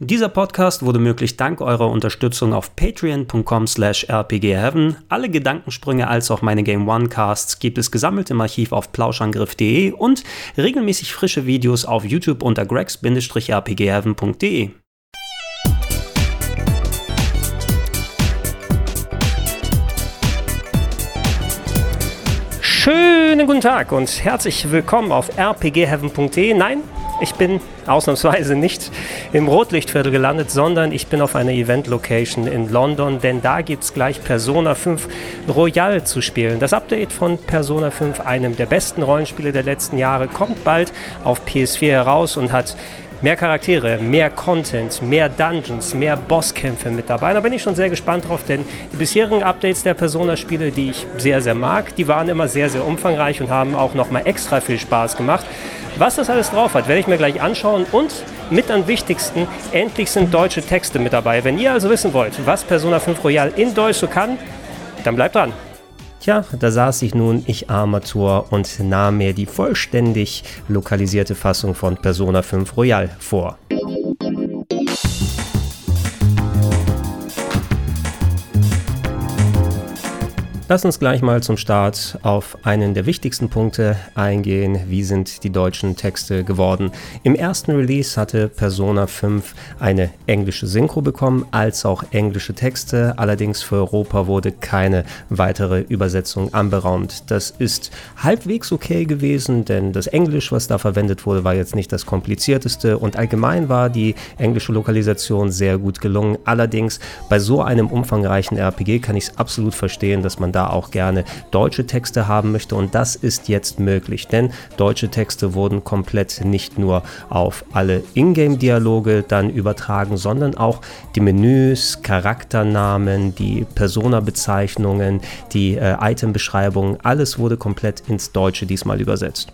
Dieser Podcast wurde möglich dank eurer Unterstützung auf patreon.com slash rpgheaven. Alle Gedankensprünge als auch meine Game One Casts gibt es gesammelt im Archiv auf plauschangriff.de und regelmäßig frische Videos auf YouTube unter gregs-rpgheaven.de. Schönen guten Tag und herzlich willkommen auf rpgheaven.de. Nein, ich bin ausnahmsweise nicht im Rotlichtviertel gelandet, sondern ich bin auf einer Event-Location in London, denn da gibt es gleich Persona 5 Royal zu spielen. Das Update von Persona 5, einem der besten Rollenspiele der letzten Jahre, kommt bald auf PS4 heraus und hat mehr Charaktere, mehr Content, mehr Dungeons, mehr Bosskämpfe mit dabei. Da bin ich schon sehr gespannt drauf, denn die bisherigen Updates der Persona-Spiele, die ich sehr, sehr mag, die waren immer sehr, sehr umfangreich und haben auch nochmal extra viel Spaß gemacht. Was das alles drauf hat, werde ich mir gleich anschauen und mit am wichtigsten, endlich sind deutsche Texte mit dabei. Wenn ihr also wissen wollt, was Persona 5 Royal in Deutsch so kann, dann bleibt dran. Tja, da saß ich nun, ich Armatur, und nahm mir die vollständig lokalisierte Fassung von Persona 5 Royal vor. Lass uns gleich mal zum Start auf einen der wichtigsten Punkte eingehen. Wie sind die deutschen Texte geworden? Im ersten Release hatte Persona 5 eine englische Synchro bekommen, als auch englische Texte. Allerdings für Europa wurde keine weitere Übersetzung anberaumt. Das ist halbwegs okay gewesen, denn das Englisch, was da verwendet wurde, war jetzt nicht das komplizierteste und allgemein war die englische Lokalisation sehr gut gelungen. Allerdings bei so einem umfangreichen RPG kann ich es absolut verstehen, dass man da auch gerne deutsche Texte haben möchte und das ist jetzt möglich, denn deutsche Texte wurden komplett nicht nur auf alle Ingame-Dialoge dann übertragen, sondern auch die Menüs, Charakternamen, die Persona-Bezeichnungen, die äh, Item-Beschreibungen, alles wurde komplett ins Deutsche diesmal übersetzt.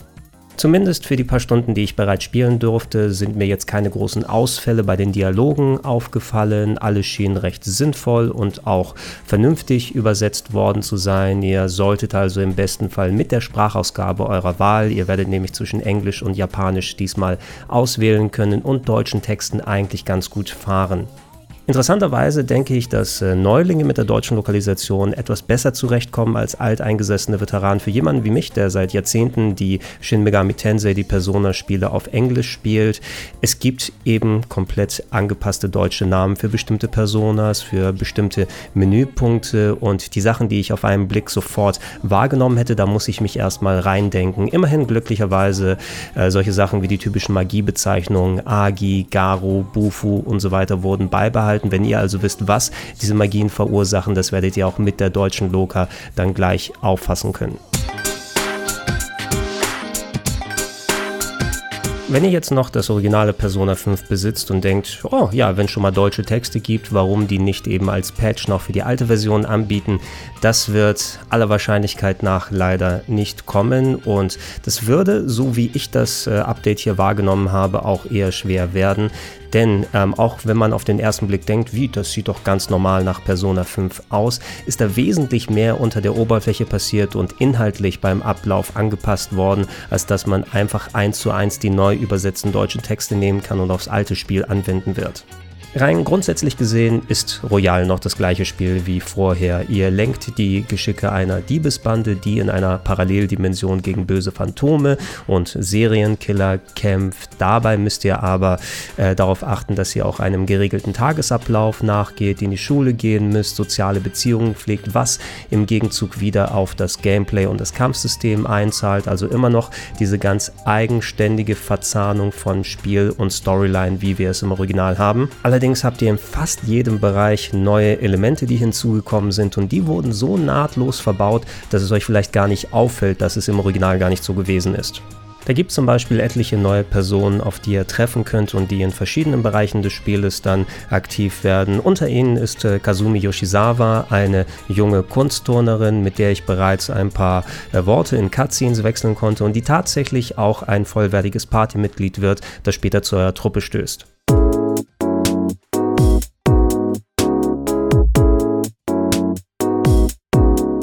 Zumindest für die paar Stunden, die ich bereits spielen durfte, sind mir jetzt keine großen Ausfälle bei den Dialogen aufgefallen. Alle schienen recht sinnvoll und auch vernünftig übersetzt worden zu sein. Ihr solltet also im besten Fall mit der Sprachausgabe eurer Wahl, ihr werdet nämlich zwischen Englisch und Japanisch diesmal auswählen können und deutschen Texten eigentlich ganz gut fahren. Interessanterweise denke ich, dass äh, Neulinge mit der deutschen Lokalisation etwas besser zurechtkommen als alteingesessene Veteranen. Für jemanden wie mich, der seit Jahrzehnten die Shin Megami Tensei, die Persona-Spiele auf Englisch spielt, es gibt eben komplett angepasste deutsche Namen für bestimmte Personas, für bestimmte Menüpunkte und die Sachen, die ich auf einen Blick sofort wahrgenommen hätte, da muss ich mich erstmal reindenken. Immerhin glücklicherweise äh, solche Sachen wie die typischen Magiebezeichnungen Agi, Garu, Bufu und so weiter wurden beibehalten halten. Wenn ihr also wisst, was diese Magien verursachen, das werdet ihr auch mit der deutschen Loka dann gleich auffassen können. Wenn ihr jetzt noch das originale Persona 5 besitzt und denkt, oh ja, wenn schon mal deutsche Texte gibt, warum die nicht eben als Patch noch für die alte Version anbieten, das wird aller Wahrscheinlichkeit nach leider nicht kommen und das würde, so wie ich das äh, Update hier wahrgenommen habe, auch eher schwer werden, denn ähm, auch wenn man auf den ersten Blick denkt, wie, das sieht doch ganz normal nach Persona 5 aus, ist da wesentlich mehr unter der Oberfläche passiert und inhaltlich beim Ablauf angepasst worden, als dass man einfach eins zu eins die neu übersetzten deutschen Texte nehmen kann und aufs alte Spiel anwenden wird. Rein grundsätzlich gesehen ist Royal noch das gleiche Spiel wie vorher. Ihr lenkt die Geschicke einer Diebesbande, die in einer Paralleldimension gegen böse Phantome und Serienkiller kämpft. Dabei müsst ihr aber äh, darauf achten, dass ihr auch einem geregelten Tagesablauf nachgeht, in die Schule gehen müsst, soziale Beziehungen pflegt, was im Gegenzug wieder auf das Gameplay und das Kampfsystem einzahlt. Also immer noch diese ganz eigenständige Verzahnung von Spiel und Storyline, wie wir es im Original haben. Allerdings habt ihr in fast jedem Bereich neue Elemente, die hinzugekommen sind und die wurden so nahtlos verbaut, dass es euch vielleicht gar nicht auffällt, dass es im Original gar nicht so gewesen ist. Da gibt es zum Beispiel etliche neue Personen, auf die ihr treffen könnt und die in verschiedenen Bereichen des Spieles dann aktiv werden. Unter ihnen ist äh, Kazumi Yoshizawa, eine junge Kunstturnerin, mit der ich bereits ein paar äh, Worte in Cutscenes wechseln konnte und die tatsächlich auch ein vollwertiges Partymitglied wird, das später zu eurer Truppe stößt.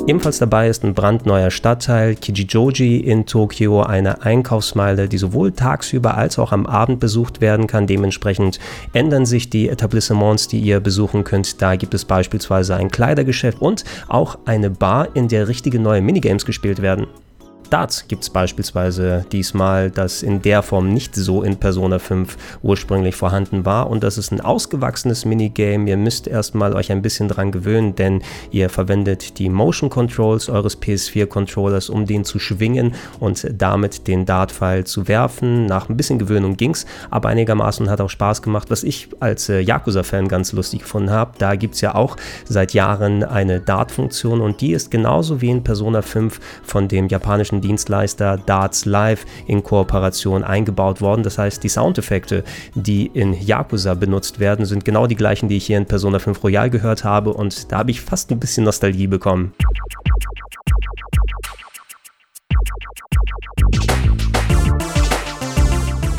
Ebenfalls dabei ist ein brandneuer Stadtteil Kijijoji in Tokio, eine Einkaufsmeile, die sowohl tagsüber als auch am Abend besucht werden kann. Dementsprechend ändern sich die Etablissements, die ihr besuchen könnt. Da gibt es beispielsweise ein Kleidergeschäft und auch eine Bar, in der richtige neue Minigames gespielt werden. Darts gibt es beispielsweise diesmal, das in der Form nicht so in Persona 5 ursprünglich vorhanden war und das ist ein ausgewachsenes Minigame. Ihr müsst erstmal euch ein bisschen dran gewöhnen, denn ihr verwendet die Motion Controls eures PS4 Controllers, um den zu schwingen und damit den Dart-Pfeil zu werfen. Nach ein bisschen Gewöhnung ging's, aber einigermaßen hat auch Spaß gemacht, was ich als äh, Yakuza-Fan ganz lustig gefunden habe. Da gibt es ja auch seit Jahren eine Dart-Funktion und die ist genauso wie in Persona 5 von dem japanischen amerikanischen Dienstleister Darts Live in Kooperation eingebaut worden. Das heißt, die Soundeffekte, die in Yakuza benutzt werden, sind genau die gleichen, die ich hier in Persona 5 Royal gehört habe und da habe ich fast ein bisschen Nostalgie bekommen.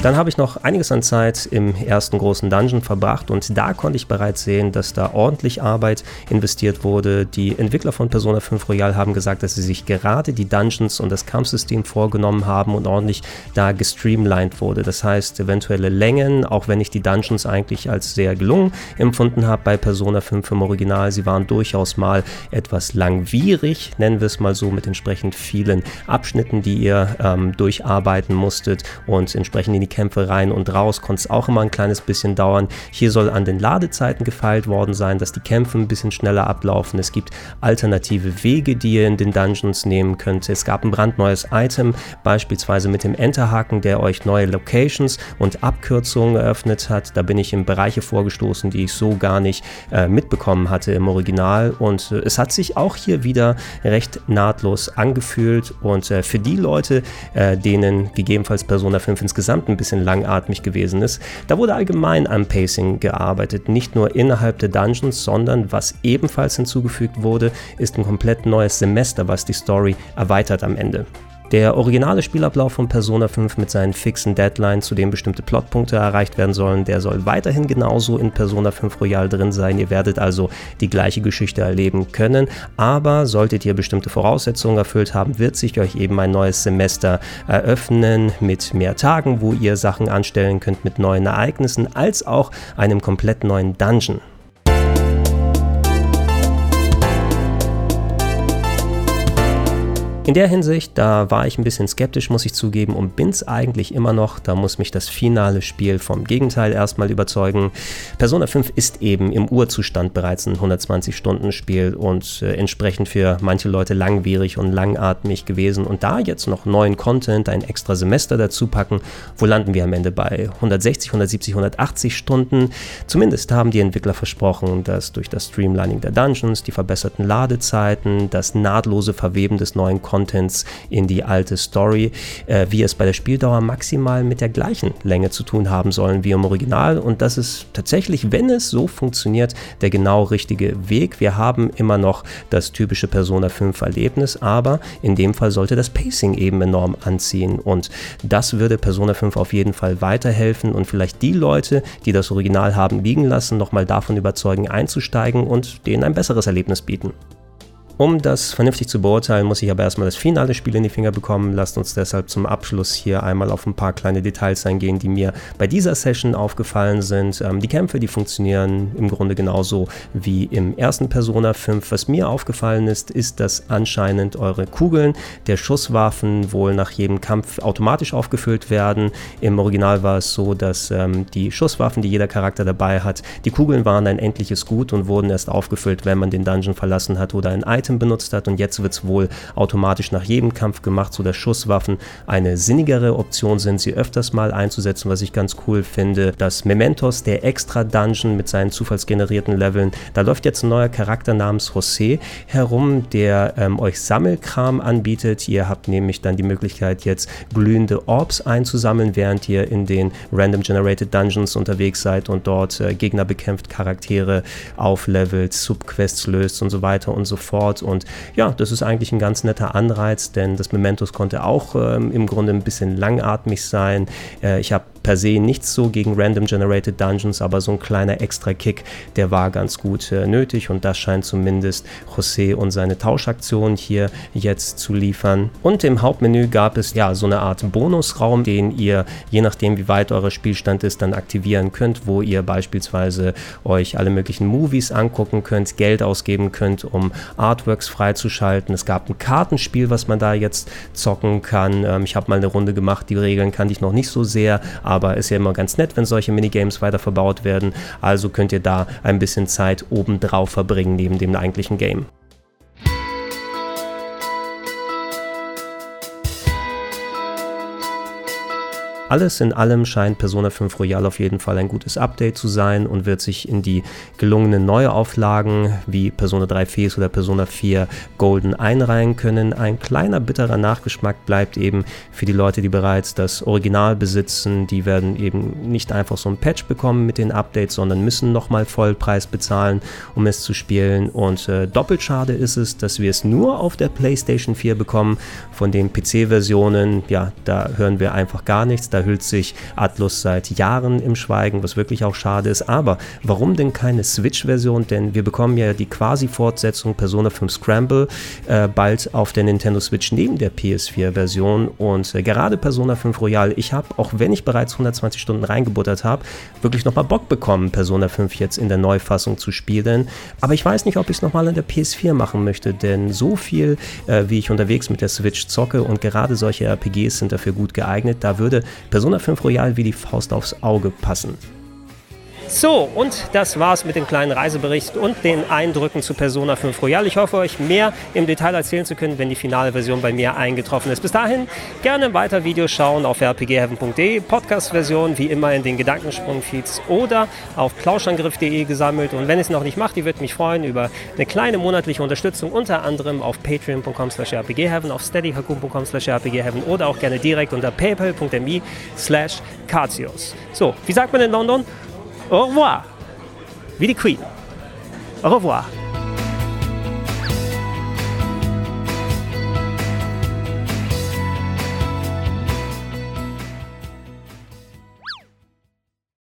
Dann habe ich noch einiges an Zeit im ersten großen Dungeon verbracht und da konnte ich bereits sehen, dass da ordentlich Arbeit investiert wurde. Die Entwickler von Persona 5 Royal haben gesagt, dass sie sich gerade die Dungeons und das Kampfsystem vorgenommen haben und ordentlich da gestreamlined wurde. Das heißt, eventuelle Längen, auch wenn ich die Dungeons eigentlich als sehr gelungen empfunden habe bei Persona 5 im Original, sie waren durchaus mal etwas langwierig, nennen wir es mal so, mit entsprechend vielen Abschnitten, die ihr ähm, durcharbeiten musstet und entsprechend in die Kämpfe rein und raus, konnte es auch immer ein kleines bisschen dauern. Hier soll an den Ladezeiten gefeilt worden sein, dass die Kämpfe ein bisschen schneller ablaufen. Es gibt alternative Wege, die ihr in den Dungeons nehmen könnt. Es gab ein brandneues Item, beispielsweise mit dem Enterhaken, der euch neue Locations und Abkürzungen eröffnet hat. Da bin ich in Bereiche vorgestoßen, die ich so gar nicht äh, mitbekommen hatte im Original. Und äh, es hat sich auch hier wieder recht nahtlos angefühlt. Und äh, für die Leute, äh, denen gegebenenfalls Persona 5 insgesamt ein bisschen langatmig gewesen ist. Da wurde allgemein am Pacing gearbeitet, nicht nur innerhalb der Dungeons, sondern was ebenfalls hinzugefügt wurde, ist ein komplett neues Semester, was die Story erweitert am Ende. Der originale Spielablauf von Persona 5 mit seinen fixen Deadlines, zu denen bestimmte Plotpunkte erreicht werden sollen, der soll weiterhin genauso in Persona 5 Royal drin sein. Ihr werdet also die gleiche Geschichte erleben können, aber solltet ihr bestimmte Voraussetzungen erfüllt haben, wird sich euch eben ein neues Semester eröffnen mit mehr Tagen, wo ihr Sachen anstellen könnt mit neuen Ereignissen, als auch einem komplett neuen Dungeon. In der Hinsicht, da war ich ein bisschen skeptisch, muss ich zugeben, und bin es eigentlich immer noch. Da muss mich das finale Spiel vom Gegenteil erstmal überzeugen. Persona 5 ist eben im Urzustand bereits ein 120-Stunden-Spiel und äh, entsprechend für manche Leute langwierig und langatmig gewesen. Und da jetzt noch neuen Content, ein extra Semester dazu packen, wo landen wir am Ende bei 160, 170, 180 Stunden? Zumindest haben die Entwickler versprochen, dass durch das Streamlining der Dungeons, die verbesserten Ladezeiten, das nahtlose Verweben des neuen Contents, Contents in die alte Story, äh, wie es bei der Spieldauer maximal mit der gleichen Länge zu tun haben sollen wie im Original. Und das ist tatsächlich, wenn es so funktioniert, der genau richtige Weg. Wir haben immer noch das typische Persona 5 Erlebnis, aber in dem Fall sollte das Pacing eben enorm anziehen. Und das würde Persona 5 auf jeden Fall weiterhelfen und vielleicht die Leute, die das Original haben liegen lassen, nochmal davon überzeugen, einzusteigen und denen ein besseres Erlebnis bieten. Um das vernünftig zu beurteilen, muss ich aber erstmal das finale Spiel in die Finger bekommen. Lasst uns deshalb zum Abschluss hier einmal auf ein paar kleine Details eingehen, die mir bei dieser Session aufgefallen sind. Ähm, die Kämpfe, die funktionieren im Grunde genauso wie im ersten Persona 5. Was mir aufgefallen ist, ist, dass anscheinend eure Kugeln der Schusswaffen wohl nach jedem Kampf automatisch aufgefüllt werden. Im Original war es so, dass ähm, die Schusswaffen, die jeder Charakter dabei hat, die Kugeln waren ein endliches Gut und wurden erst aufgefüllt, wenn man den Dungeon verlassen hat oder ein Item Item benutzt hat und jetzt wird es wohl automatisch nach jedem Kampf gemacht, so dass Schusswaffen eine sinnigere Option sind, sie öfters mal einzusetzen, was ich ganz cool finde. Das Mementos, der extra Dungeon mit seinen zufallsgenerierten Leveln, da läuft jetzt ein neuer Charakter namens José herum, der ähm, euch Sammelkram anbietet. Ihr habt nämlich dann die Möglichkeit jetzt glühende Orbs einzusammeln, während ihr in den Random Generated Dungeons unterwegs seid und dort äh, Gegner bekämpft, Charaktere auflevelt, Subquests löst und so weiter und so fort. Und ja, das ist eigentlich ein ganz netter Anreiz, denn das Mementos konnte auch ähm, im Grunde ein bisschen langatmig sein. Äh, ich habe per se nichts so gegen Random Generated Dungeons, aber so ein kleiner extra Kick, der war ganz gut äh, nötig und das scheint zumindest José und seine Tauschaktion hier jetzt zu liefern. Und im Hauptmenü gab es ja so eine Art Bonusraum, den ihr, je nachdem wie weit euer Spielstand ist, dann aktivieren könnt, wo ihr beispielsweise euch alle möglichen Movies angucken könnt, Geld ausgeben könnt, um Artworks freizuschalten. Es gab ein Kartenspiel, was man da jetzt zocken kann. Ähm, ich habe mal eine Runde gemacht, die Regeln kannte ich noch nicht so sehr, aber ist ja immer ganz nett, wenn solche Minigames weiter verbaut werden. Also könnt ihr da ein bisschen Zeit obendrauf verbringen neben dem eigentlichen Game. Alles in allem scheint Persona 5 Royal auf jeden Fall ein gutes Update zu sein und wird sich in die gelungenen Neuauflagen wie Persona 3 Fes oder Persona 4 Golden einreihen können. Ein kleiner bitterer Nachgeschmack bleibt eben für die Leute, die bereits das Original besitzen. Die werden eben nicht einfach so ein Patch bekommen mit den Updates, sondern müssen nochmal Vollpreis bezahlen, um es zu spielen. Und äh, doppelt schade ist es, dass wir es nur auf der PlayStation 4 bekommen. Von den PC-Versionen, ja, da hören wir einfach gar nichts. Da da hüllt sich Atlus seit Jahren im Schweigen, was wirklich auch schade ist. Aber warum denn keine Switch-Version? Denn wir bekommen ja die quasi-Fortsetzung Persona 5 Scramble äh, bald auf der Nintendo Switch neben der PS4-Version. Und äh, gerade Persona 5 Royal, ich habe, auch wenn ich bereits 120 Stunden reingebuttert habe, wirklich nochmal Bock bekommen, Persona 5 jetzt in der Neufassung zu spielen. Aber ich weiß nicht, ob ich es nochmal an der PS4 machen möchte, denn so viel, äh, wie ich unterwegs mit der Switch zocke und gerade solche RPGs sind dafür gut geeignet, da würde Persona 5 Royal wie die Faust aufs Auge passen. So, und das war's mit dem kleinen Reisebericht und den Eindrücken zu Persona 5 Royal. Ich hoffe, euch mehr im Detail erzählen zu können, wenn die finale Version bei mir eingetroffen ist. Bis dahin gerne weiter Videos schauen auf rpgheaven.de, Podcast-Version wie immer in den Gedankensprung-Feeds oder auf plauschangriff.de gesammelt. Und wenn es noch nicht macht, ich würde mich freuen über eine kleine monatliche Unterstützung, unter anderem auf patreon.com slash rpgheaven, auf steadyhakum.com slash rpgheaven oder auch gerne direkt unter paypal.me slash So, wie sagt man in London? Au revoir. Vili Au revoir.